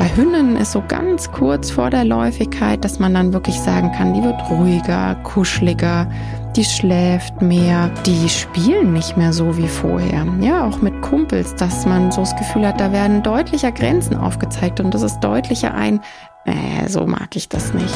bei Hündinnen ist so ganz kurz vor der Läufigkeit, dass man dann wirklich sagen kann, die wird ruhiger, kuscheliger, die schläft mehr, die spielen nicht mehr so wie vorher. Ja, auch mit Kumpels, dass man so das Gefühl hat, da werden deutlicher Grenzen aufgezeigt und das ist deutlicher ein, äh, so mag ich das nicht.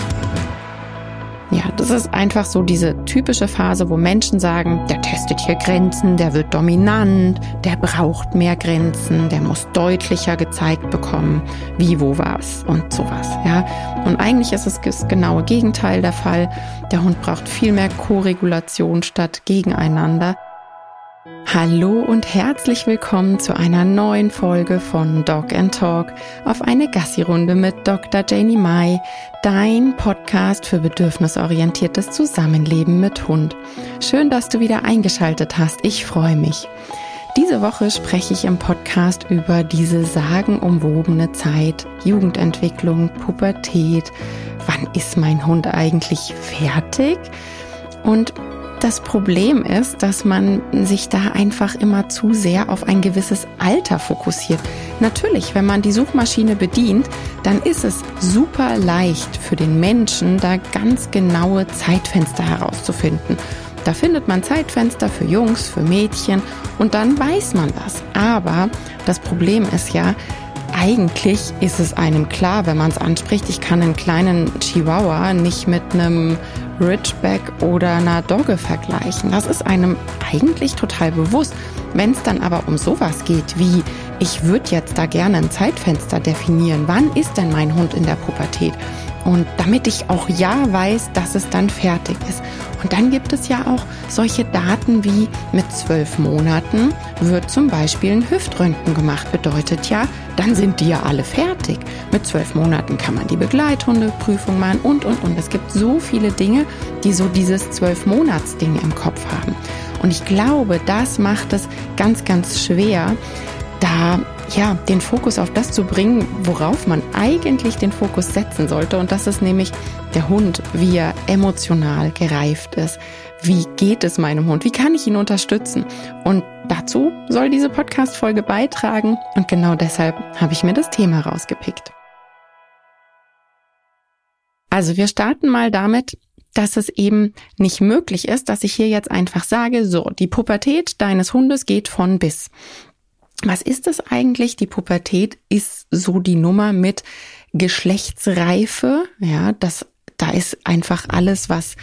Ja, das ist einfach so diese typische Phase, wo Menschen sagen, der testet hier Grenzen, der wird dominant, der braucht mehr Grenzen, der muss deutlicher gezeigt bekommen, wie, wo, was und sowas. Ja, und eigentlich ist es das genaue Gegenteil der Fall. Der Hund braucht viel mehr Koregulation statt gegeneinander. Hallo und herzlich willkommen zu einer neuen Folge von Dog and Talk auf eine Gassi-Runde mit Dr. Janie Mai, dein Podcast für bedürfnisorientiertes Zusammenleben mit Hund. Schön, dass du wieder eingeschaltet hast. Ich freue mich. Diese Woche spreche ich im Podcast über diese sagenumwobene Zeit, Jugendentwicklung, Pubertät. Wann ist mein Hund eigentlich fertig? Und das Problem ist, dass man sich da einfach immer zu sehr auf ein gewisses Alter fokussiert. Natürlich, wenn man die Suchmaschine bedient, dann ist es super leicht für den Menschen, da ganz genaue Zeitfenster herauszufinden. Da findet man Zeitfenster für Jungs, für Mädchen und dann weiß man das. Aber das Problem ist ja, eigentlich ist es einem klar, wenn man es anspricht, ich kann einen kleinen Chihuahua nicht mit einem Ridgeback oder einer Dogge vergleichen. Das ist einem eigentlich total bewusst. Wenn es dann aber um sowas geht wie, ich würde jetzt da gerne ein Zeitfenster definieren, wann ist denn mein Hund in der Pubertät? Und damit ich auch ja weiß, dass es dann fertig ist. Und dann gibt es ja auch solche Daten wie mit zwölf Monaten wird zum Beispiel ein Hüftröntgen gemacht. Bedeutet ja, dann sind die ja alle fertig. Mit zwölf Monaten kann man die Begleithundeprüfung machen und, und, und. Es gibt so viele Dinge, die so dieses zwölf Monats-Ding im Kopf haben. Und ich glaube, das macht es ganz, ganz schwer, da ja, den Fokus auf das zu bringen, worauf man eigentlich den Fokus setzen sollte. Und das ist nämlich der Hund, wie er emotional gereift ist. Wie geht es meinem Hund? Wie kann ich ihn unterstützen? Und dazu soll diese Podcast-Folge beitragen. Und genau deshalb habe ich mir das Thema rausgepickt. Also wir starten mal damit, dass es eben nicht möglich ist, dass ich hier jetzt einfach sage, so, die Pubertät deines Hundes geht von bis. Was ist das eigentlich? Die Pubertät ist so die Nummer mit Geschlechtsreife. Ja, das, da ist einfach alles, was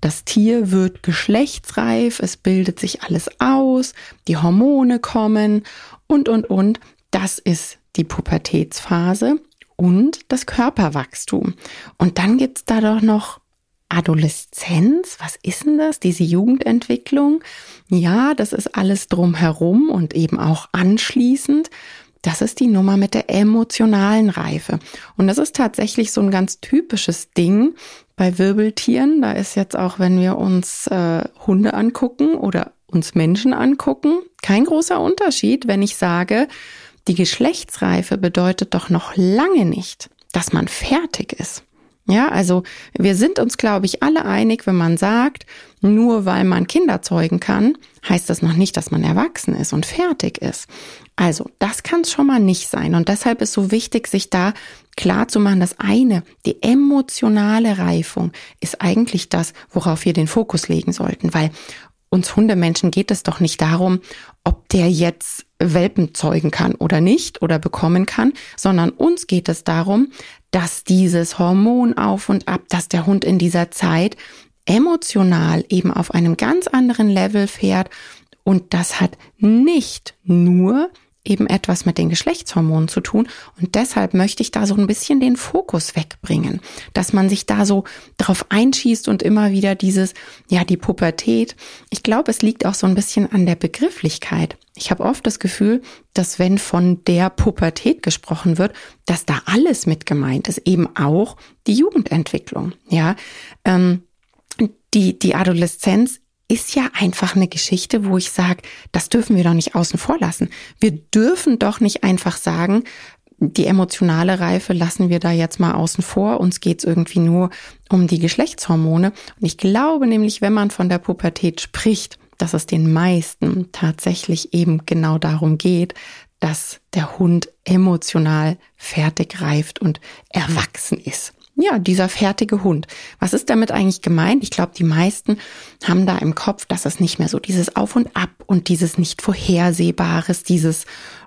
das Tier wird geschlechtsreif, es bildet sich alles aus, die Hormone kommen und, und, und. Das ist die Pubertätsphase und das Körperwachstum. Und dann gibt's da doch noch Adoleszenz, was ist denn das? Diese Jugendentwicklung? Ja, das ist alles drumherum und eben auch anschließend. Das ist die Nummer mit der emotionalen Reife. Und das ist tatsächlich so ein ganz typisches Ding bei Wirbeltieren. Da ist jetzt auch, wenn wir uns äh, Hunde angucken oder uns Menschen angucken, kein großer Unterschied, wenn ich sage, die Geschlechtsreife bedeutet doch noch lange nicht, dass man fertig ist. Ja, also wir sind uns, glaube ich, alle einig, wenn man sagt, nur weil man Kinder zeugen kann, heißt das noch nicht, dass man erwachsen ist und fertig ist. Also das kann es schon mal nicht sein. Und deshalb ist so wichtig, sich da klar zu machen, das eine, die emotionale Reifung ist eigentlich das, worauf wir den Fokus legen sollten, weil uns Hundemenschen geht es doch nicht darum, ob der jetzt Welpen zeugen kann oder nicht oder bekommen kann, sondern uns geht es darum, dass dieses Hormon auf und ab, dass der Hund in dieser Zeit emotional eben auf einem ganz anderen Level fährt. Und das hat nicht nur eben etwas mit den Geschlechtshormonen zu tun. Und deshalb möchte ich da so ein bisschen den Fokus wegbringen, dass man sich da so drauf einschießt und immer wieder dieses, ja, die Pubertät. Ich glaube, es liegt auch so ein bisschen an der Begrifflichkeit. Ich habe oft das Gefühl, dass wenn von der Pubertät gesprochen wird, dass da alles mit gemeint ist, eben auch die Jugendentwicklung. Ja, ähm, die, die Adoleszenz ist ja einfach eine Geschichte, wo ich sage, das dürfen wir doch nicht außen vor lassen. Wir dürfen doch nicht einfach sagen, die emotionale Reife lassen wir da jetzt mal außen vor. Uns geht's irgendwie nur um die Geschlechtshormone. Und ich glaube nämlich, wenn man von der Pubertät spricht, dass es den meisten tatsächlich eben genau darum geht, dass der Hund emotional fertig reift und erwachsen ist. Ja, dieser fertige Hund. Was ist damit eigentlich gemeint? Ich glaube, die meisten haben da im Kopf, dass es nicht mehr so dieses Auf und Ab und dieses nicht vorhersehbares, dieses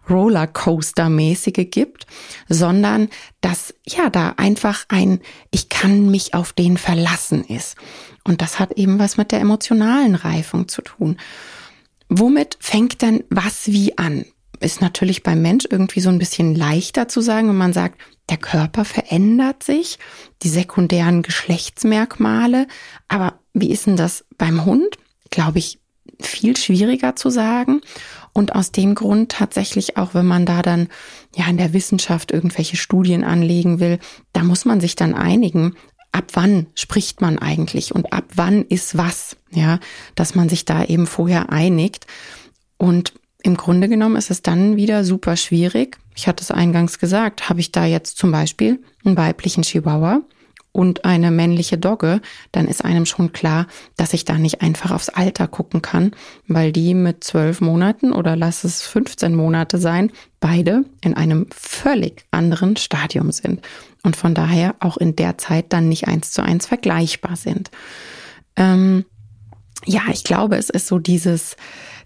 Rollercoaster-mäßige gibt, sondern dass ja da einfach ein Ich kann mich auf den verlassen ist. Und das hat eben was mit der emotionalen Reifung zu tun. Womit fängt dann was wie an? Ist natürlich beim Mensch irgendwie so ein bisschen leichter zu sagen, wenn man sagt, der Körper verändert sich, die sekundären Geschlechtsmerkmale. Aber wie ist denn das beim Hund? Glaube ich, viel schwieriger zu sagen. Und aus dem Grund tatsächlich auch, wenn man da dann ja in der Wissenschaft irgendwelche Studien anlegen will, da muss man sich dann einigen, ab wann spricht man eigentlich und ab wann ist was, ja, dass man sich da eben vorher einigt. Und im Grunde genommen ist es dann wieder super schwierig. Ich hatte es eingangs gesagt, habe ich da jetzt zum Beispiel einen weiblichen Chihuahua und eine männliche Dogge, dann ist einem schon klar, dass ich da nicht einfach aufs Alter gucken kann, weil die mit zwölf Monaten oder lass es 15 Monate sein, beide in einem völlig anderen Stadium sind und von daher auch in der Zeit dann nicht eins zu eins vergleichbar sind. Ähm, ja, ich glaube, es ist so dieses,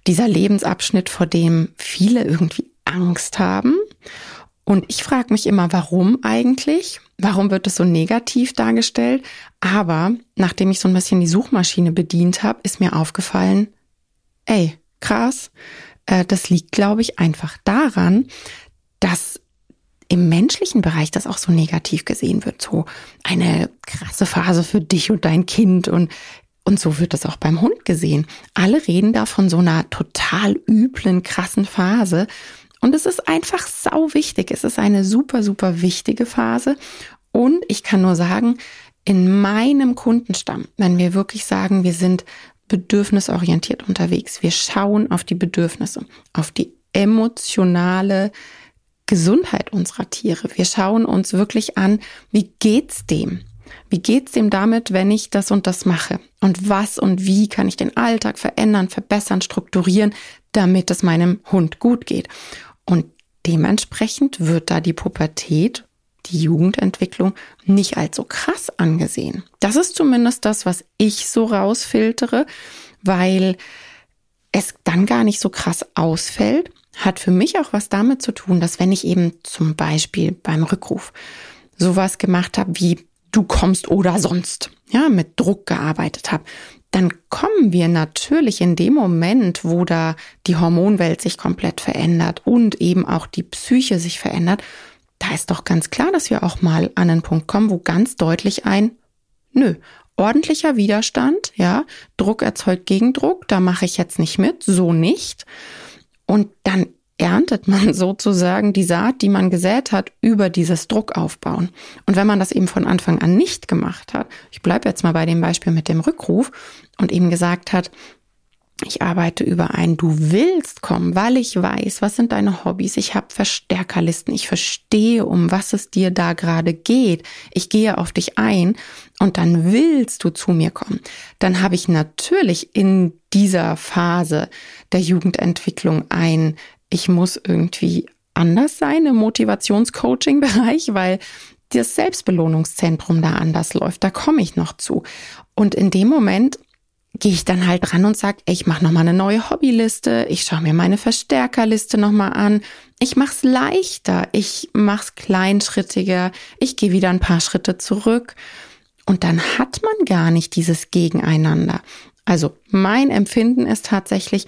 dieser Lebensabschnitt, vor dem viele irgendwie Angst haben. Und ich frage mich immer, warum eigentlich? Warum wird es so negativ dargestellt? Aber nachdem ich so ein bisschen die Suchmaschine bedient habe, ist mir aufgefallen, ey, krass, äh, das liegt, glaube ich, einfach daran, dass im menschlichen Bereich das auch so negativ gesehen wird. So eine krasse Phase für dich und dein Kind und und so wird das auch beim Hund gesehen. Alle reden da von so einer total üblen, krassen Phase. Und es ist einfach sau wichtig. Es ist eine super, super wichtige Phase. Und ich kann nur sagen, in meinem Kundenstamm, wenn wir wirklich sagen, wir sind bedürfnisorientiert unterwegs, wir schauen auf die Bedürfnisse, auf die emotionale Gesundheit unserer Tiere. Wir schauen uns wirklich an, wie geht's dem? Wie geht's dem damit, wenn ich das und das mache? Und was und wie kann ich den Alltag verändern, verbessern, strukturieren, damit es meinem Hund gut geht? Und dementsprechend wird da die Pubertät, die Jugendentwicklung nicht so krass angesehen. Das ist zumindest das, was ich so rausfiltere, weil es dann gar nicht so krass ausfällt, hat für mich auch was damit zu tun, dass wenn ich eben zum Beispiel beim Rückruf sowas gemacht habe wie du kommst oder sonst, ja, mit Druck gearbeitet habe, dann kommen wir natürlich in dem Moment, wo da die Hormonwelt sich komplett verändert und eben auch die Psyche sich verändert, da ist doch ganz klar, dass wir auch mal an einen Punkt kommen, wo ganz deutlich ein Nö, ordentlicher Widerstand, ja, Druck erzeugt Gegendruck, da mache ich jetzt nicht mit, so nicht. Und dann erntet man sozusagen die Saat, die man gesät hat, über dieses Druckaufbauen. Und wenn man das eben von Anfang an nicht gemacht hat, ich bleibe jetzt mal bei dem Beispiel mit dem Rückruf und eben gesagt hat, ich arbeite über ein Du willst kommen, weil ich weiß, was sind deine Hobbys. Ich habe Verstärkerlisten. Ich verstehe, um was es dir da gerade geht. Ich gehe auf dich ein und dann willst du zu mir kommen. Dann habe ich natürlich in dieser Phase der Jugendentwicklung ein ich muss irgendwie anders sein im Motivationscoaching-Bereich, weil das Selbstbelohnungszentrum da anders läuft. Da komme ich noch zu. Und in dem Moment gehe ich dann halt ran und sage, ich mache nochmal eine neue Hobbyliste, ich schaue mir meine Verstärkerliste nochmal an, ich mache es leichter, ich mache es kleinschrittiger, ich gehe wieder ein paar Schritte zurück. Und dann hat man gar nicht dieses Gegeneinander. Also mein Empfinden ist tatsächlich,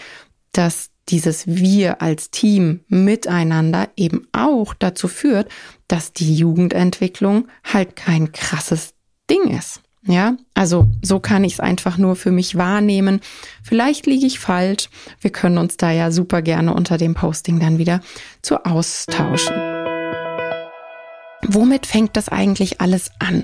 dass dieses Wir als Team miteinander eben auch dazu führt, dass die Jugendentwicklung halt kein krasses Ding ist. Ja, also so kann ich es einfach nur für mich wahrnehmen. Vielleicht liege ich falsch. Wir können uns da ja super gerne unter dem Posting dann wieder zu austauschen. Womit fängt das eigentlich alles an?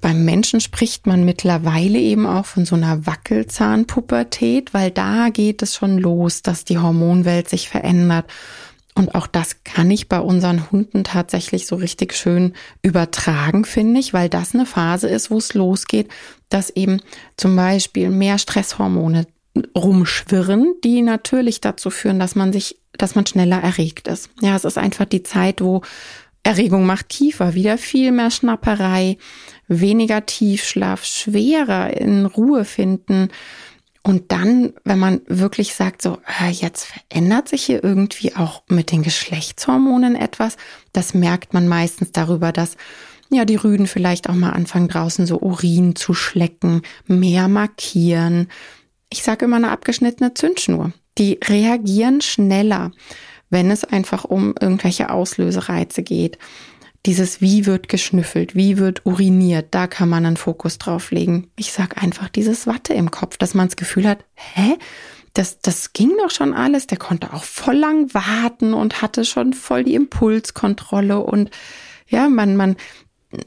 Beim Menschen spricht man mittlerweile eben auch von so einer Wackelzahnpubertät, weil da geht es schon los, dass die Hormonwelt sich verändert. Und auch das kann ich bei unseren Hunden tatsächlich so richtig schön übertragen, finde ich, weil das eine Phase ist, wo es losgeht, dass eben zum Beispiel mehr Stresshormone rumschwirren, die natürlich dazu führen, dass man sich dass man schneller erregt ist. Ja, es ist einfach die Zeit, wo Erregung macht Kiefer, wieder viel mehr Schnapperei, weniger Tiefschlaf, schwerer in Ruhe finden. Und dann, wenn man wirklich sagt, so, jetzt verändert sich hier irgendwie auch mit den Geschlechtshormonen etwas, das merkt man meistens darüber, dass ja, die Rüden vielleicht auch mal anfangen draußen so Urin zu schlecken, mehr markieren. Ich sage immer eine abgeschnittene Zündschnur. Die reagieren schneller, wenn es einfach um irgendwelche Auslösereize geht. Dieses wie wird geschnüffelt, wie wird uriniert, da kann man einen Fokus drauf legen. Ich sag einfach dieses Watte im Kopf, dass man das Gefühl hat, hä? Das, das ging doch schon alles. Der konnte auch voll lang warten und hatte schon voll die Impulskontrolle und ja, man, man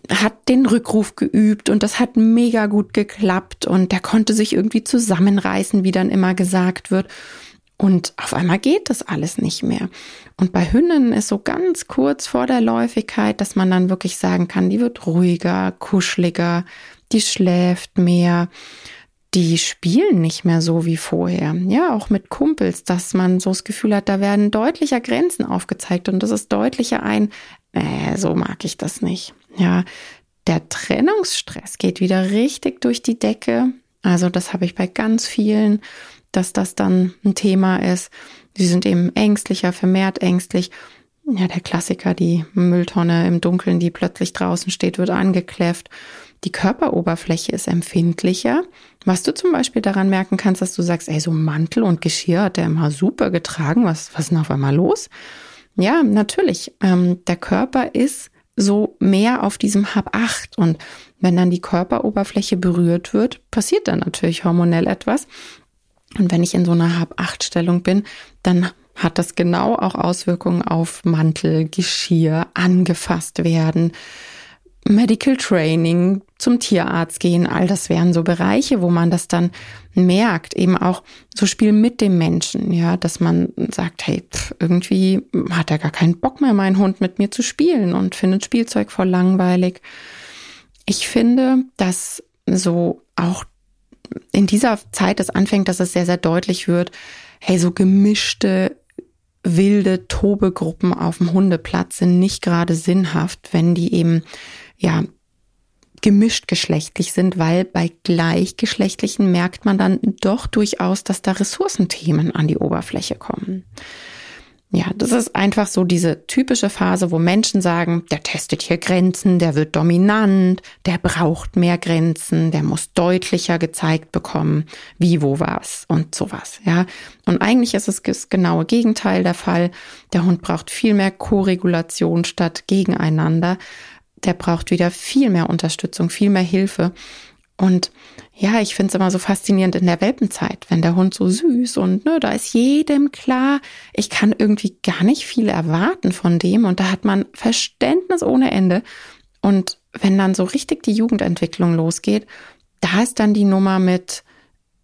hat den Rückruf geübt und das hat mega gut geklappt und der konnte sich irgendwie zusammenreißen, wie dann immer gesagt wird. Und auf einmal geht das alles nicht mehr. Und bei Hünden ist so ganz kurz vor der Läufigkeit, dass man dann wirklich sagen kann, die wird ruhiger, kuscheliger, die schläft mehr, die spielen nicht mehr so wie vorher. Ja, auch mit Kumpels, dass man so das Gefühl hat, da werden deutlicher Grenzen aufgezeigt und das ist deutlicher ein, äh, so mag ich das nicht. Ja, der Trennungsstress geht wieder richtig durch die Decke. Also das habe ich bei ganz vielen dass das dann ein Thema ist. Sie sind eben ängstlicher, vermehrt ängstlich. Ja, der Klassiker, die Mülltonne im Dunkeln, die plötzlich draußen steht, wird angekläfft. Die Körperoberfläche ist empfindlicher. Was du zum Beispiel daran merken kannst, dass du sagst, ey, so Mantel und Geschirr hat der immer super getragen. Was, was ist denn auf einmal los? Ja, natürlich. Ähm, der Körper ist so mehr auf diesem Hab 8 und wenn dann die Körperoberfläche berührt wird, passiert dann natürlich hormonell etwas. Und wenn ich in so einer Hab-Acht-Stellung bin, dann hat das genau auch Auswirkungen auf Mantel, Geschirr, angefasst werden, Medical Training, zum Tierarzt gehen, all das wären so Bereiche, wo man das dann merkt, eben auch so Spiel mit dem Menschen, ja, dass man sagt, hey, pff, irgendwie hat er gar keinen Bock mehr, mein Hund mit mir zu spielen und findet Spielzeug voll langweilig. Ich finde, dass so auch in dieser Zeit es anfängt, dass es sehr, sehr deutlich wird, hey, so gemischte, wilde Tobegruppen auf dem Hundeplatz sind nicht gerade sinnhaft, wenn die eben, ja, gemischt geschlechtlich sind, weil bei gleichgeschlechtlichen merkt man dann doch durchaus, dass da Ressourcenthemen an die Oberfläche kommen. Ja, das ist einfach so diese typische Phase, wo Menschen sagen, der testet hier Grenzen, der wird dominant, der braucht mehr Grenzen, der muss deutlicher gezeigt bekommen, wie, wo, was und sowas, ja. Und eigentlich ist es das genaue Gegenteil der Fall. Der Hund braucht viel mehr Koregulation statt gegeneinander. Der braucht wieder viel mehr Unterstützung, viel mehr Hilfe. Und ja, ich finde es immer so faszinierend in der Welpenzeit, wenn der Hund so süß und ne, da ist jedem klar, ich kann irgendwie gar nicht viel erwarten von dem und da hat man Verständnis ohne Ende. Und wenn dann so richtig die Jugendentwicklung losgeht, da ist dann die Nummer mit,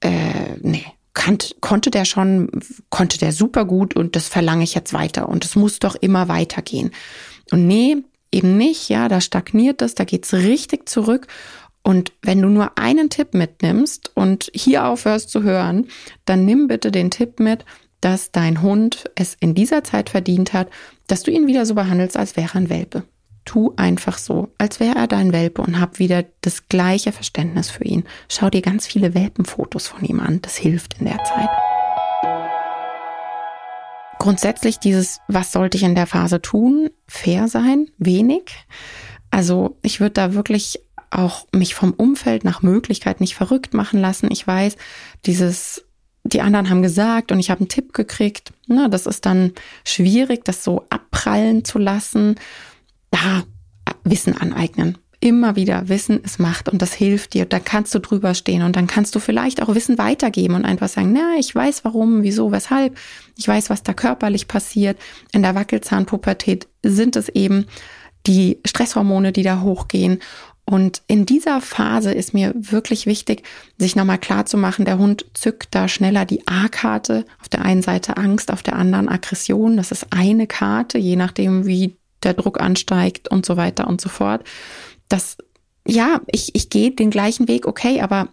äh, nee, kann, konnte der schon, konnte der super gut und das verlange ich jetzt weiter und es muss doch immer weitergehen. Und nee, eben nicht, ja, da stagniert das, da geht's richtig zurück und wenn du nur einen Tipp mitnimmst und hier aufhörst zu hören, dann nimm bitte den Tipp mit, dass dein Hund es in dieser Zeit verdient hat, dass du ihn wieder so behandelst, als wäre er ein Welpe. Tu einfach so, als wäre er dein Welpe und hab wieder das gleiche Verständnis für ihn. Schau dir ganz viele Welpenfotos von ihm an. Das hilft in der Zeit. Grundsätzlich dieses, was sollte ich in der Phase tun? Fair sein, wenig. Also ich würde da wirklich auch mich vom Umfeld nach Möglichkeit nicht verrückt machen lassen. Ich weiß, dieses, die anderen haben gesagt und ich habe einen Tipp gekriegt. Na, das ist dann schwierig, das so abprallen zu lassen. Da Wissen aneignen. Immer wieder Wissen ist Macht und das hilft dir. Da kannst du drüber stehen und dann kannst du vielleicht auch Wissen weitergeben und einfach sagen, na, ich weiß warum, wieso, weshalb. Ich weiß, was da körperlich passiert. In der Wackelzahnpubertät sind es eben die Stresshormone, die da hochgehen und in dieser Phase ist mir wirklich wichtig, sich nochmal klar zu machen, der Hund zückt da schneller die A-Karte. Auf der einen Seite Angst, auf der anderen Aggression. Das ist eine Karte, je nachdem, wie der Druck ansteigt und so weiter und so fort. Das, ja, ich, ich gehe den gleichen Weg, okay, aber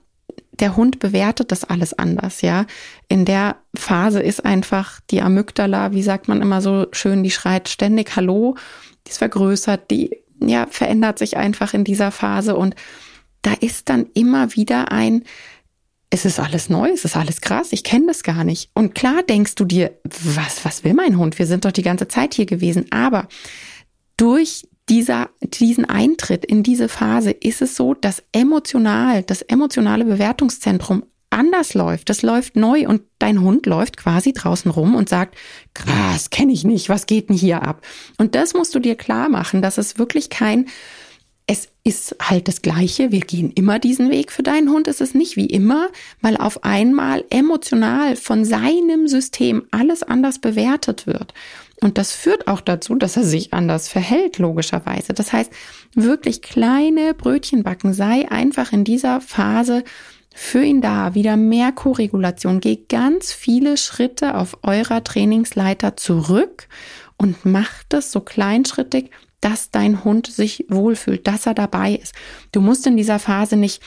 der Hund bewertet das alles anders, ja. In der Phase ist einfach die Amygdala, wie sagt man immer so schön, die schreit ständig Hallo, die ist vergrößert, die ja verändert sich einfach in dieser Phase und da ist dann immer wieder ein es ist alles neu, es ist alles krass, ich kenne das gar nicht. Und klar denkst du dir, was was will mein Hund? Wir sind doch die ganze Zeit hier gewesen, aber durch dieser, diesen Eintritt in diese Phase ist es so, dass emotional, das emotionale Bewertungszentrum anders läuft. Das läuft neu und dein Hund läuft quasi draußen rum und sagt, krass, kenne ich nicht, was geht denn hier ab? Und das musst du dir klar machen, dass es wirklich kein, es ist halt das Gleiche. Wir gehen immer diesen Weg für deinen Hund. Es ist nicht wie immer, weil auf einmal emotional von seinem System alles anders bewertet wird. Und das führt auch dazu, dass er sich anders verhält, logischerweise. Das heißt, wirklich kleine Brötchen backen sei einfach in dieser Phase für ihn da. Wieder mehr Korregulation. Geh ganz viele Schritte auf eurer Trainingsleiter zurück und macht es so kleinschrittig, dass dein Hund sich wohlfühlt, dass er dabei ist. Du musst in dieser Phase nicht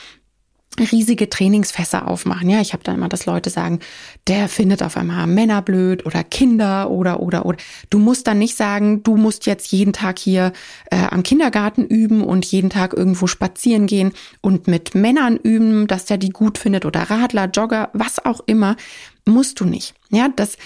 riesige Trainingsfässer aufmachen. Ja, ich habe da immer, dass Leute sagen, der findet auf einmal Männer blöd oder Kinder oder oder oder. Du musst dann nicht sagen, du musst jetzt jeden Tag hier äh, am Kindergarten üben und jeden Tag irgendwo spazieren gehen und mit Männern üben, dass der die gut findet oder Radler, Jogger, was auch immer, musst du nicht. Ja, das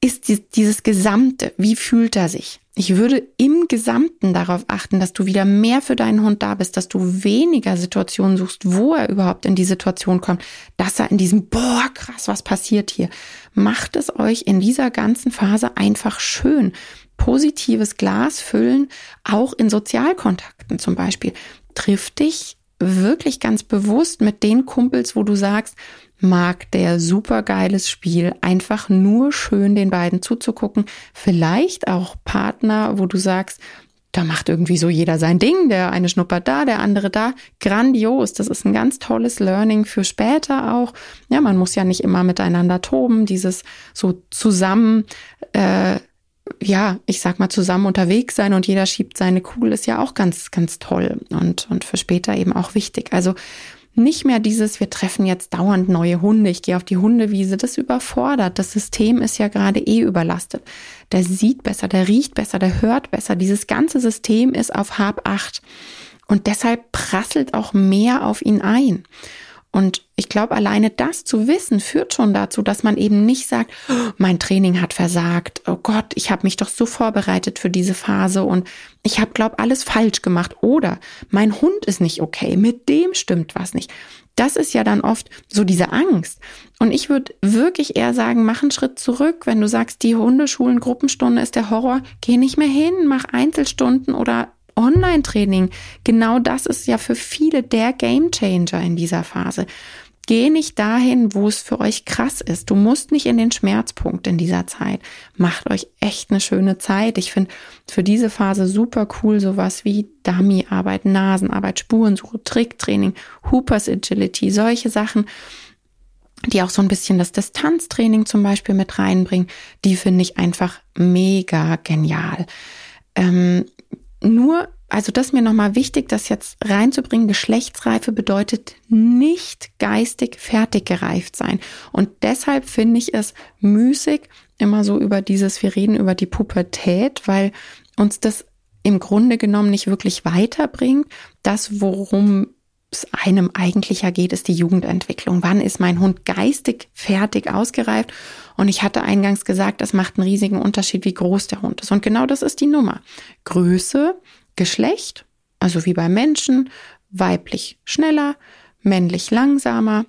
ist dieses Gesamte. Wie fühlt er sich? Ich würde im Gesamten darauf achten, dass du wieder mehr für deinen Hund da bist, dass du weniger Situationen suchst, wo er überhaupt in die Situation kommt, dass er in diesem, boah, krass, was passiert hier. Macht es euch in dieser ganzen Phase einfach schön. Positives Glas füllen, auch in Sozialkontakten zum Beispiel. Triff dich wirklich ganz bewusst mit den Kumpels, wo du sagst, mag der supergeiles Spiel. Einfach nur schön den beiden zuzugucken. Vielleicht auch Partner, wo du sagst, da macht irgendwie so jeder sein Ding. Der eine schnuppert da, der andere da. Grandios. Das ist ein ganz tolles Learning für später auch. Ja, man muss ja nicht immer miteinander toben. Dieses so zusammen, äh, ja, ich sag mal zusammen unterwegs sein und jeder schiebt seine Kugel ist ja auch ganz, ganz toll und, und für später eben auch wichtig. Also nicht mehr dieses, wir treffen jetzt dauernd neue Hunde, ich gehe auf die Hundewiese, das überfordert. Das System ist ja gerade eh überlastet. Der sieht besser, der riecht besser, der hört besser. Dieses ganze System ist auf Hab 8. Und deshalb prasselt auch mehr auf ihn ein. Und ich glaube, alleine das zu wissen, führt schon dazu, dass man eben nicht sagt, oh, mein Training hat versagt, oh Gott, ich habe mich doch so vorbereitet für diese Phase und ich habe, glaube alles falsch gemacht. Oder mein Hund ist nicht okay, mit dem stimmt was nicht. Das ist ja dann oft so diese Angst. Und ich würde wirklich eher sagen, mach einen Schritt zurück. Wenn du sagst, die Hundeschulen, Gruppenstunde ist der Horror, geh nicht mehr hin, mach Einzelstunden oder Online-Training, genau das ist ja für viele der Gamechanger in dieser Phase. Geh nicht dahin, wo es für euch krass ist. Du musst nicht in den Schmerzpunkt in dieser Zeit. Macht euch echt eine schöne Zeit. Ich finde für diese Phase super cool sowas wie Dummy-Arbeit, Nasenarbeit, Spurensuche, Tricktraining, Hoopers Agility, solche Sachen die auch so ein bisschen das Distanztraining zum Beispiel mit reinbringen, die finde ich einfach mega genial. Ähm, nur, also das ist mir nochmal wichtig, das jetzt reinzubringen, Geschlechtsreife bedeutet nicht geistig fertig gereift sein. Und deshalb finde ich es müßig, immer so über dieses, wir reden über die Pubertät, weil uns das im Grunde genommen nicht wirklich weiterbringt. Das, worum es einem eigentlich ja geht, ist die Jugendentwicklung. Wann ist mein Hund geistig fertig ausgereift? Und ich hatte eingangs gesagt, das macht einen riesigen Unterschied, wie groß der Hund ist. Und genau das ist die Nummer. Größe, Geschlecht, also wie bei Menschen, weiblich schneller, männlich langsamer.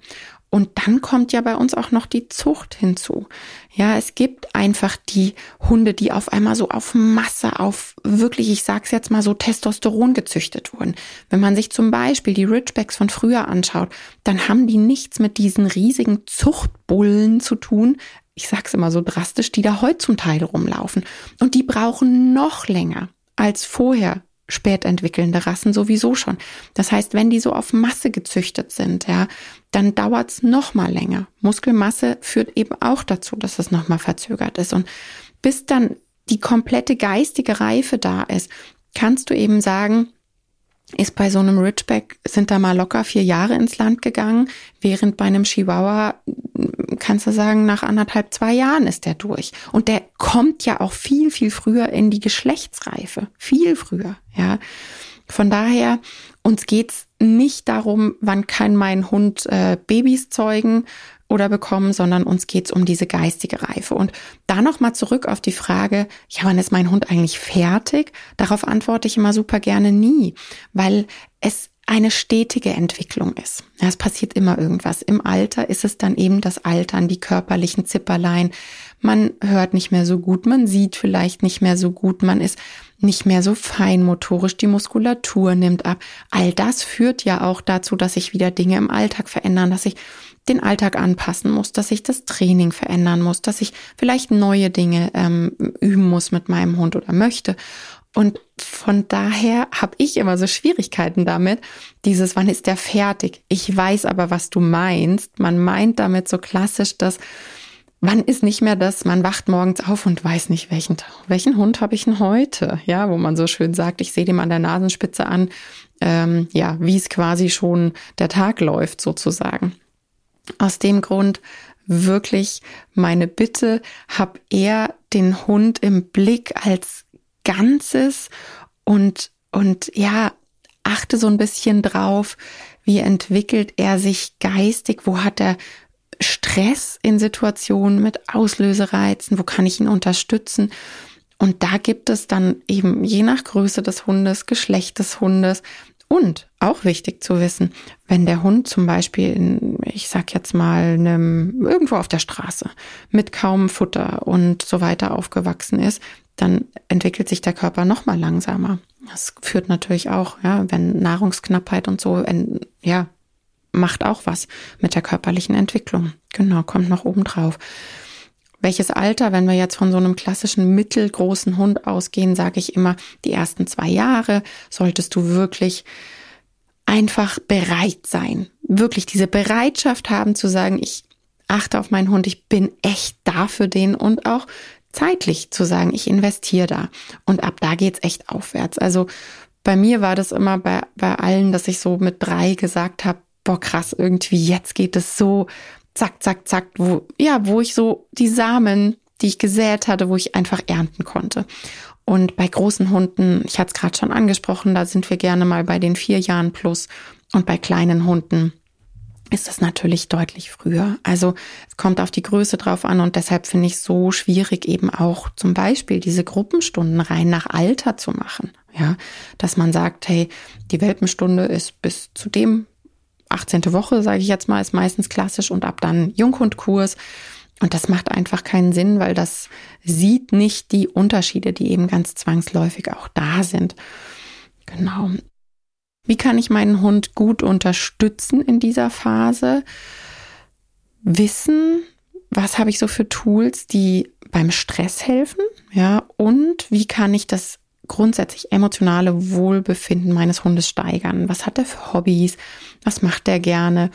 Und dann kommt ja bei uns auch noch die Zucht hinzu. Ja, es gibt einfach die Hunde, die auf einmal so auf Masse, auf wirklich, ich sag's jetzt mal so, Testosteron gezüchtet wurden. Wenn man sich zum Beispiel die Ridgebacks von früher anschaut, dann haben die nichts mit diesen riesigen Zuchtbullen zu tun. Ich sag's immer so drastisch, die da heute zum Teil rumlaufen. Und die brauchen noch länger als vorher spät entwickelnde Rassen sowieso schon. Das heißt, wenn die so auf Masse gezüchtet sind, ja, dann dauert's noch mal länger. Muskelmasse führt eben auch dazu, dass es noch mal verzögert ist und bis dann die komplette geistige Reife da ist, kannst du eben sagen, ist bei so einem Ridgeback, sind da mal locker vier Jahre ins Land gegangen, während bei einem Chihuahua, kannst du sagen, nach anderthalb, zwei Jahren ist der durch. Und der kommt ja auch viel, viel früher in die Geschlechtsreife. Viel früher, ja. Von daher, uns geht's nicht darum, wann kann mein Hund äh, Babys zeugen oder bekommen, sondern uns geht's um diese geistige Reife. Und da nochmal zurück auf die Frage, ja, wann ist mein Hund eigentlich fertig? Darauf antworte ich immer super gerne nie, weil es eine stetige Entwicklung ist. Es passiert immer irgendwas. Im Alter ist es dann eben das Altern, die körperlichen Zipperlein. Man hört nicht mehr so gut, man sieht vielleicht nicht mehr so gut, man ist nicht mehr so feinmotorisch, die Muskulatur nimmt ab. All das führt ja auch dazu, dass sich wieder Dinge im Alltag verändern, dass ich den Alltag anpassen muss, dass ich das Training verändern muss, dass ich vielleicht neue Dinge ähm, üben muss mit meinem Hund oder möchte. Und von daher habe ich immer so Schwierigkeiten damit, dieses, wann ist der fertig? Ich weiß aber, was du meinst. Man meint damit so klassisch, dass wann ist nicht mehr das, man wacht morgens auf und weiß nicht, welchen, welchen Hund habe ich denn heute? Ja, wo man so schön sagt, ich sehe dem an der Nasenspitze an, ähm, ja, wie es quasi schon der Tag läuft sozusagen. Aus dem Grund wirklich meine Bitte, hab eher den Hund im Blick als Ganzes und, und ja, achte so ein bisschen drauf, wie entwickelt er sich geistig, wo hat er Stress in Situationen mit Auslösereizen, wo kann ich ihn unterstützen? Und da gibt es dann eben je nach Größe des Hundes, Geschlecht des Hundes und auch wichtig zu wissen, wenn der Hund zum Beispiel in, ich sag jetzt mal, einem, irgendwo auf der Straße mit kaum Futter und so weiter aufgewachsen ist, dann entwickelt sich der Körper noch mal langsamer. Das führt natürlich auch, ja, wenn Nahrungsknappheit und so, ja, macht auch was mit der körperlichen Entwicklung. Genau, kommt noch oben drauf. Welches Alter, wenn wir jetzt von so einem klassischen mittelgroßen Hund ausgehen, sage ich immer, die ersten zwei Jahre solltest du wirklich einfach bereit sein. Wirklich diese Bereitschaft haben zu sagen, ich achte auf meinen Hund, ich bin echt da für den und auch zeitlich zu sagen, ich investiere da. Und ab da geht's echt aufwärts. Also bei mir war das immer bei, bei allen, dass ich so mit drei gesagt habe, boah, krass, irgendwie jetzt geht es so zack, zack, zack, wo, ja, wo ich so die Samen, die ich gesät hatte, wo ich einfach ernten konnte. Und bei großen Hunden, ich hatte es gerade schon angesprochen, da sind wir gerne mal bei den vier Jahren plus. Und bei kleinen Hunden ist das natürlich deutlich früher. Also es kommt auf die Größe drauf an und deshalb finde ich so schwierig eben auch zum Beispiel diese Gruppenstunden rein nach Alter zu machen. Ja, dass man sagt, hey, die Welpenstunde ist bis zu dem 18. Woche, sage ich jetzt mal, ist meistens klassisch und ab dann Junghundkurs. Und das macht einfach keinen Sinn, weil das sieht nicht die Unterschiede, die eben ganz zwangsläufig auch da sind. Genau. Wie kann ich meinen Hund gut unterstützen in dieser Phase? Wissen, was habe ich so für Tools, die beim Stress helfen? Ja, und wie kann ich das grundsätzlich emotionale Wohlbefinden meines Hundes steigern? Was hat er für Hobbys? Was macht er gerne?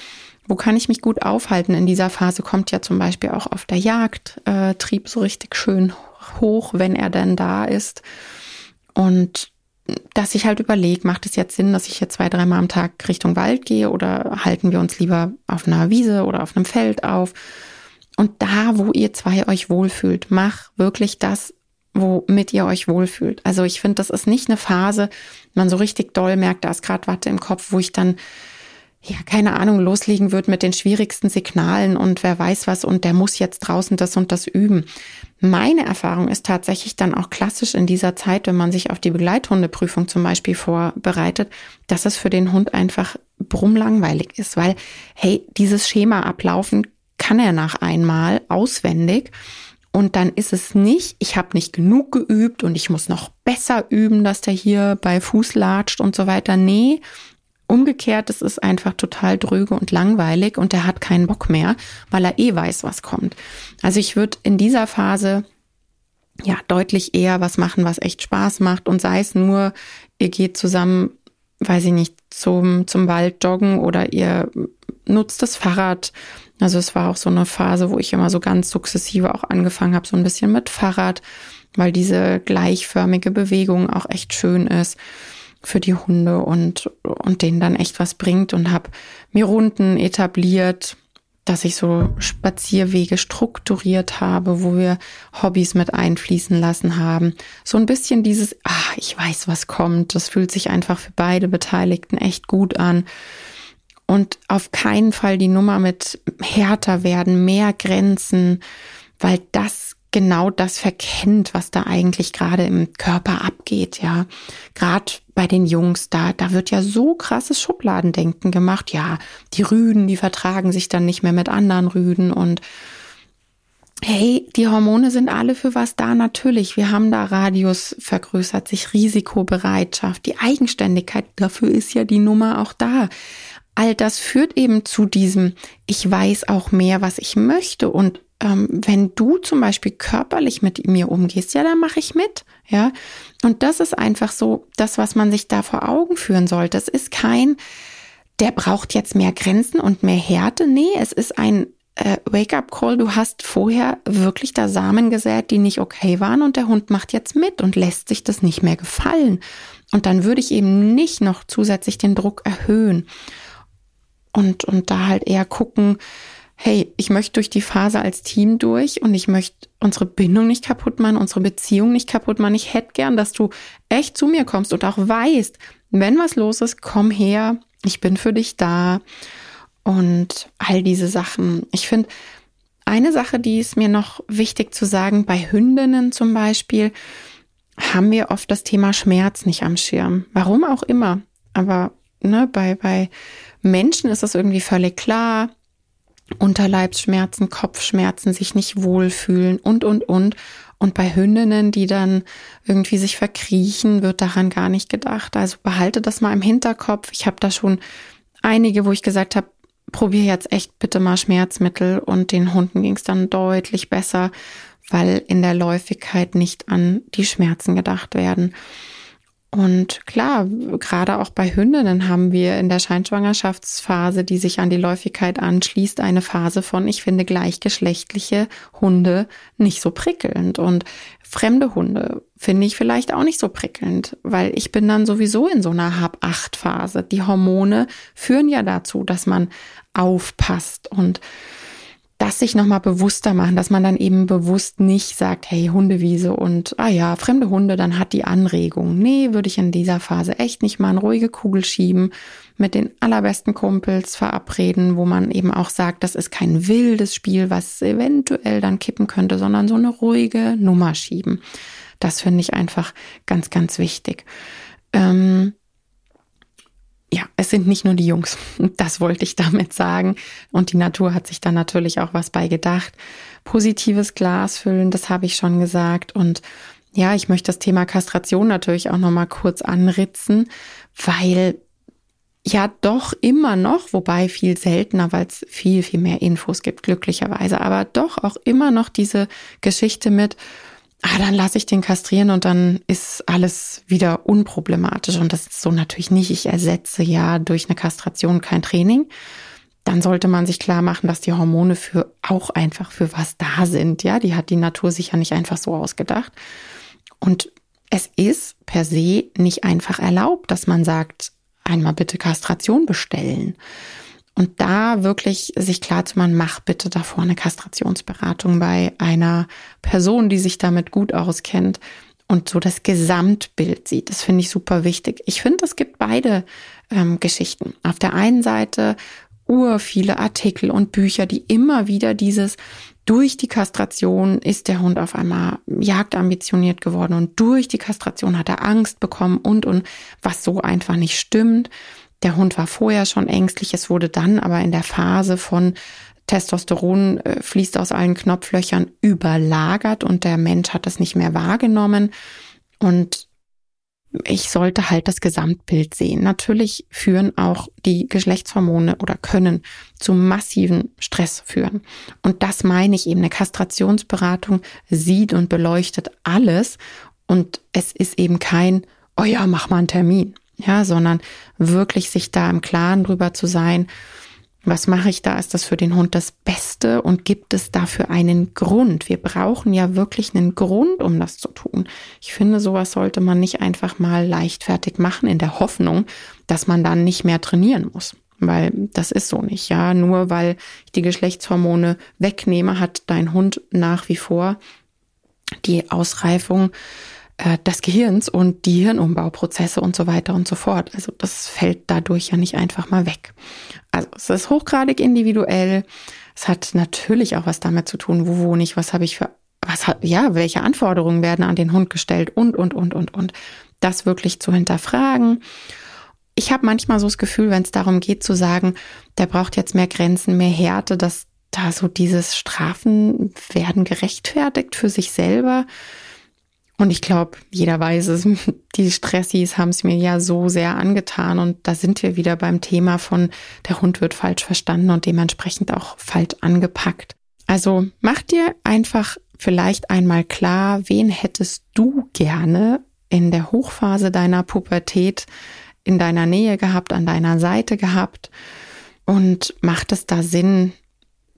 Wo kann ich mich gut aufhalten? In dieser Phase kommt ja zum Beispiel auch auf der Jagd äh, Trieb so richtig schön hoch, wenn er denn da ist. Und dass ich halt überlege, macht es jetzt Sinn, dass ich hier zwei, dreimal am Tag Richtung Wald gehe oder halten wir uns lieber auf einer Wiese oder auf einem Feld auf? Und da, wo ihr zwei euch wohlfühlt, mach wirklich das, womit ihr euch wohlfühlt. Also ich finde, das ist nicht eine Phase, man so richtig doll merkt, da ist gerade Watte im Kopf, wo ich dann ja, keine Ahnung, loslegen wird mit den schwierigsten Signalen und wer weiß was und der muss jetzt draußen das und das üben. Meine Erfahrung ist tatsächlich dann auch klassisch in dieser Zeit, wenn man sich auf die Begleithundeprüfung zum Beispiel vorbereitet, dass es für den Hund einfach brummlangweilig ist, weil, hey, dieses Schema ablaufen kann er nach einmal auswendig. Und dann ist es nicht, ich habe nicht genug geübt und ich muss noch besser üben, dass der hier bei Fuß latscht und so weiter. Nee, Umgekehrt, es ist einfach total dröge und langweilig und er hat keinen Bock mehr, weil er eh weiß, was kommt. Also ich würde in dieser Phase ja deutlich eher was machen, was echt Spaß macht und sei es nur, ihr geht zusammen, weiß ich nicht, zum, zum Wald joggen oder ihr nutzt das Fahrrad. Also es war auch so eine Phase, wo ich immer so ganz sukzessive auch angefangen habe, so ein bisschen mit Fahrrad, weil diese gleichförmige Bewegung auch echt schön ist. für die Hunde und, und denen dann echt was bringt und habe mir Runden etabliert, dass ich so Spazierwege strukturiert habe, wo wir Hobbys mit einfließen lassen haben. So ein bisschen dieses, ah, ich weiß, was kommt. Das fühlt sich einfach für beide Beteiligten echt gut an. Und auf keinen Fall die Nummer mit härter werden, mehr Grenzen, weil das genau das verkennt, was da eigentlich gerade im Körper abgeht, ja. Gerade bei den Jungs, da, da wird ja so krasses Schubladendenken gemacht. Ja, die Rüden, die vertragen sich dann nicht mehr mit anderen Rüden und Hey, die Hormone sind alle für was da, natürlich. Wir haben da Radius vergrößert sich, Risikobereitschaft, die Eigenständigkeit, dafür ist ja die Nummer auch da. All das führt eben zu diesem, ich weiß auch mehr, was ich möchte und ähm, wenn du zum Beispiel körperlich mit mir umgehst, ja, dann mache ich mit, ja. Und das ist einfach so das, was man sich da vor Augen führen sollte. Es ist kein, der braucht jetzt mehr Grenzen und mehr Härte. Nee, es ist ein äh, Wake-up-Call. Du hast vorher wirklich da Samen gesät, die nicht okay waren und der Hund macht jetzt mit und lässt sich das nicht mehr gefallen. Und dann würde ich eben nicht noch zusätzlich den Druck erhöhen und, und da halt eher gucken, hey, ich möchte durch die Phase als Team durch und ich möchte unsere Bindung nicht kaputt machen, unsere Beziehung nicht kaputt machen. Ich hätte gern, dass du echt zu mir kommst und auch weißt, wenn was los ist, komm her, ich bin für dich da und all diese Sachen. Ich finde, eine Sache, die ist mir noch wichtig zu sagen, bei Hündinnen zum Beispiel, haben wir oft das Thema Schmerz nicht am Schirm. Warum auch immer. Aber ne, bei, bei Menschen ist das irgendwie völlig klar. Unterleibsschmerzen, Kopfschmerzen, sich nicht wohlfühlen und, und, und. Und bei Hündinnen, die dann irgendwie sich verkriechen, wird daran gar nicht gedacht. Also behalte das mal im Hinterkopf. Ich habe da schon einige, wo ich gesagt habe, probier jetzt echt bitte mal Schmerzmittel und den Hunden ging es dann deutlich besser, weil in der Läufigkeit nicht an die Schmerzen gedacht werden. Und klar, gerade auch bei Hündinnen haben wir in der Scheinschwangerschaftsphase, die sich an die Läufigkeit anschließt, eine Phase von, ich finde gleichgeschlechtliche Hunde nicht so prickelnd und fremde Hunde finde ich vielleicht auch nicht so prickelnd, weil ich bin dann sowieso in so einer Hab-Acht-Phase. Die Hormone führen ja dazu, dass man aufpasst und das sich nochmal bewusster machen, dass man dann eben bewusst nicht sagt, hey, Hundewiese und, ah ja, fremde Hunde, dann hat die Anregung. Nee, würde ich in dieser Phase echt nicht mal eine ruhige Kugel schieben, mit den allerbesten Kumpels verabreden, wo man eben auch sagt, das ist kein wildes Spiel, was eventuell dann kippen könnte, sondern so eine ruhige Nummer schieben. Das finde ich einfach ganz, ganz wichtig. Ähm, ja, es sind nicht nur die Jungs. Das wollte ich damit sagen. Und die Natur hat sich da natürlich auch was bei gedacht. Positives Glas füllen, das habe ich schon gesagt. Und ja, ich möchte das Thema Kastration natürlich auch nochmal kurz anritzen, weil ja doch immer noch, wobei viel seltener, weil es viel, viel mehr Infos gibt, glücklicherweise, aber doch auch immer noch diese Geschichte mit, ah, dann lasse ich den kastrieren und dann ist alles wieder unproblematisch. Und das ist so natürlich nicht. Ich ersetze ja durch eine Kastration kein Training. Dann sollte man sich klar machen, dass die Hormone für auch einfach für was da sind. Ja, die hat die Natur sich ja nicht einfach so ausgedacht. Und es ist per se nicht einfach erlaubt, dass man sagt, einmal bitte Kastration bestellen. Und da wirklich sich klar zu machen, mach bitte davor eine Kastrationsberatung bei einer Person, die sich damit gut auskennt und so das Gesamtbild sieht. Das finde ich super wichtig. Ich finde, es gibt beide ähm, Geschichten. Auf der einen Seite ur viele Artikel und Bücher, die immer wieder dieses durch die Kastration ist der Hund auf einmal jagdambitioniert geworden und durch die Kastration hat er Angst bekommen und und was so einfach nicht stimmt. Der Hund war vorher schon ängstlich, es wurde dann aber in der Phase von Testosteron äh, fließt aus allen Knopflöchern überlagert und der Mensch hat das nicht mehr wahrgenommen. Und ich sollte halt das Gesamtbild sehen. Natürlich führen auch die Geschlechtshormone oder können zu massiven Stress führen. Und das meine ich eben. Eine Kastrationsberatung sieht und beleuchtet alles. Und es ist eben kein, oh ja, mach mal einen Termin ja, sondern wirklich sich da im Klaren drüber zu sein, Was mache ich da? Ist das für den Hund das Beste und gibt es dafür einen Grund? Wir brauchen ja wirklich einen Grund, um das zu tun. Ich finde, sowas sollte man nicht einfach mal leichtfertig machen in der Hoffnung, dass man dann nicht mehr trainieren muss. Weil das ist so nicht, ja. Nur weil ich die Geschlechtshormone wegnehme, hat dein Hund nach wie vor die Ausreifung äh, des Gehirns und die Hirnumbauprozesse und so weiter und so fort. Also das fällt dadurch ja nicht einfach mal weg. Also es ist hochgradig individuell. Es hat natürlich auch was damit zu tun, wo wohne ich, was habe ich für, was hat, ja, welche Anforderungen werden an den Hund gestellt und, und, und, und, und. Das wirklich zu hinterfragen. Ich habe manchmal so das Gefühl, wenn es darum geht zu sagen, der braucht jetzt mehr Grenzen, mehr Härte, dass da so dieses Strafen werden gerechtfertigt für sich selber. Und ich glaube, jeder weiß es, die Stressis haben es mir ja so sehr angetan. Und da sind wir wieder beim Thema von, der Hund wird falsch verstanden und dementsprechend auch falsch angepackt. Also mach dir einfach vielleicht einmal klar, wen hättest du gerne in der Hochphase deiner Pubertät in deiner Nähe gehabt, an deiner Seite gehabt. Und macht es da Sinn,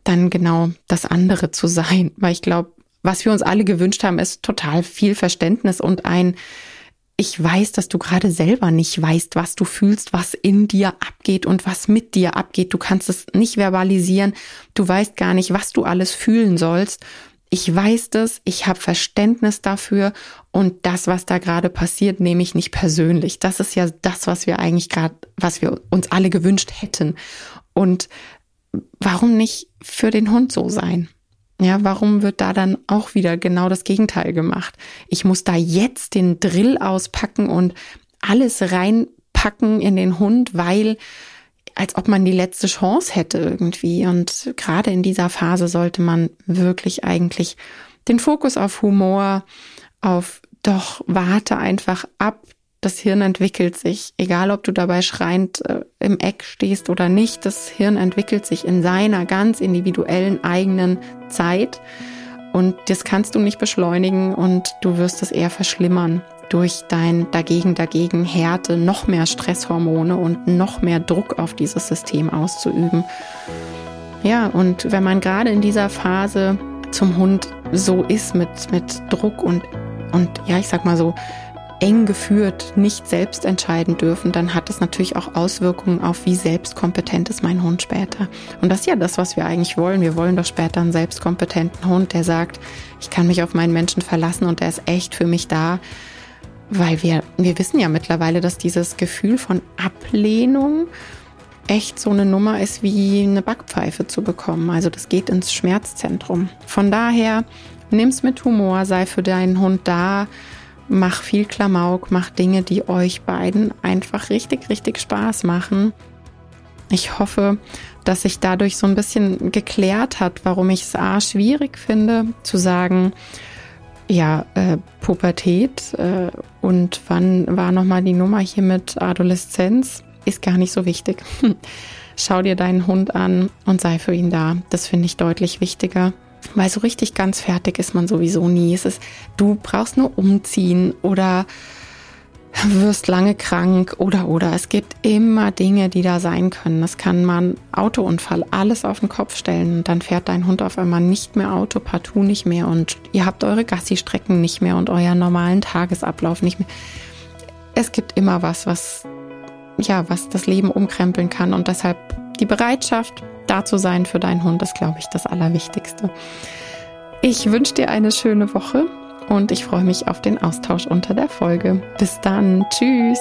dann genau das andere zu sein? Weil ich glaube, was wir uns alle gewünscht haben, ist total viel Verständnis und ein, ich weiß, dass du gerade selber nicht weißt, was du fühlst, was in dir abgeht und was mit dir abgeht. Du kannst es nicht verbalisieren. Du weißt gar nicht, was du alles fühlen sollst. Ich weiß das, ich habe Verständnis dafür und das, was da gerade passiert, nehme ich nicht persönlich. Das ist ja das, was wir eigentlich gerade, was wir uns alle gewünscht hätten. Und warum nicht für den Hund so sein? Ja, warum wird da dann auch wieder genau das Gegenteil gemacht? Ich muss da jetzt den Drill auspacken und alles reinpacken in den Hund, weil als ob man die letzte Chance hätte irgendwie. Und gerade in dieser Phase sollte man wirklich eigentlich den Fokus auf Humor, auf doch warte einfach ab, das Hirn entwickelt sich, egal ob du dabei schreiend äh, im Eck stehst oder nicht, das Hirn entwickelt sich in seiner ganz individuellen eigenen Zeit und das kannst du nicht beschleunigen und du wirst es eher verschlimmern durch dein dagegen dagegen Härte, noch mehr Stresshormone und noch mehr Druck auf dieses System auszuüben. Ja, und wenn man gerade in dieser Phase zum Hund so ist mit, mit Druck und, und ja, ich sag mal so, eng geführt, nicht selbst entscheiden dürfen, dann hat es natürlich auch Auswirkungen auf, wie selbstkompetent ist mein Hund später. Und das ist ja das, was wir eigentlich wollen. Wir wollen doch später einen selbstkompetenten Hund, der sagt, ich kann mich auf meinen Menschen verlassen und der ist echt für mich da. Weil wir, wir wissen ja mittlerweile, dass dieses Gefühl von Ablehnung echt so eine Nummer ist, wie eine Backpfeife zu bekommen. Also das geht ins Schmerzzentrum. Von daher, nimm's mit Humor, sei für deinen Hund da, mach viel Klamauk, mach Dinge, die euch beiden einfach richtig, richtig Spaß machen. Ich hoffe, dass sich dadurch so ein bisschen geklärt hat, warum ich es A schwierig finde, zu sagen, ja, äh, Pubertät äh, und wann war nochmal die Nummer hier mit Adoleszenz, ist gar nicht so wichtig. Schau dir deinen Hund an und sei für ihn da. Das finde ich deutlich wichtiger. Weil so richtig ganz fertig ist man sowieso nie. Es ist, du brauchst nur umziehen oder wirst lange krank oder oder. Es gibt immer Dinge, die da sein können. Das kann man Autounfall, alles auf den Kopf stellen und dann fährt dein Hund auf einmal nicht mehr Auto, partout nicht mehr und ihr habt eure Gassi-Strecken nicht mehr und euren normalen Tagesablauf nicht mehr. Es gibt immer was, was ja, was das Leben umkrempeln kann und deshalb die Bereitschaft, da zu sein für deinen Hund, ist, glaube ich, das Allerwichtigste. Ich wünsche dir eine schöne Woche und ich freue mich auf den Austausch unter der Folge. Bis dann. Tschüss.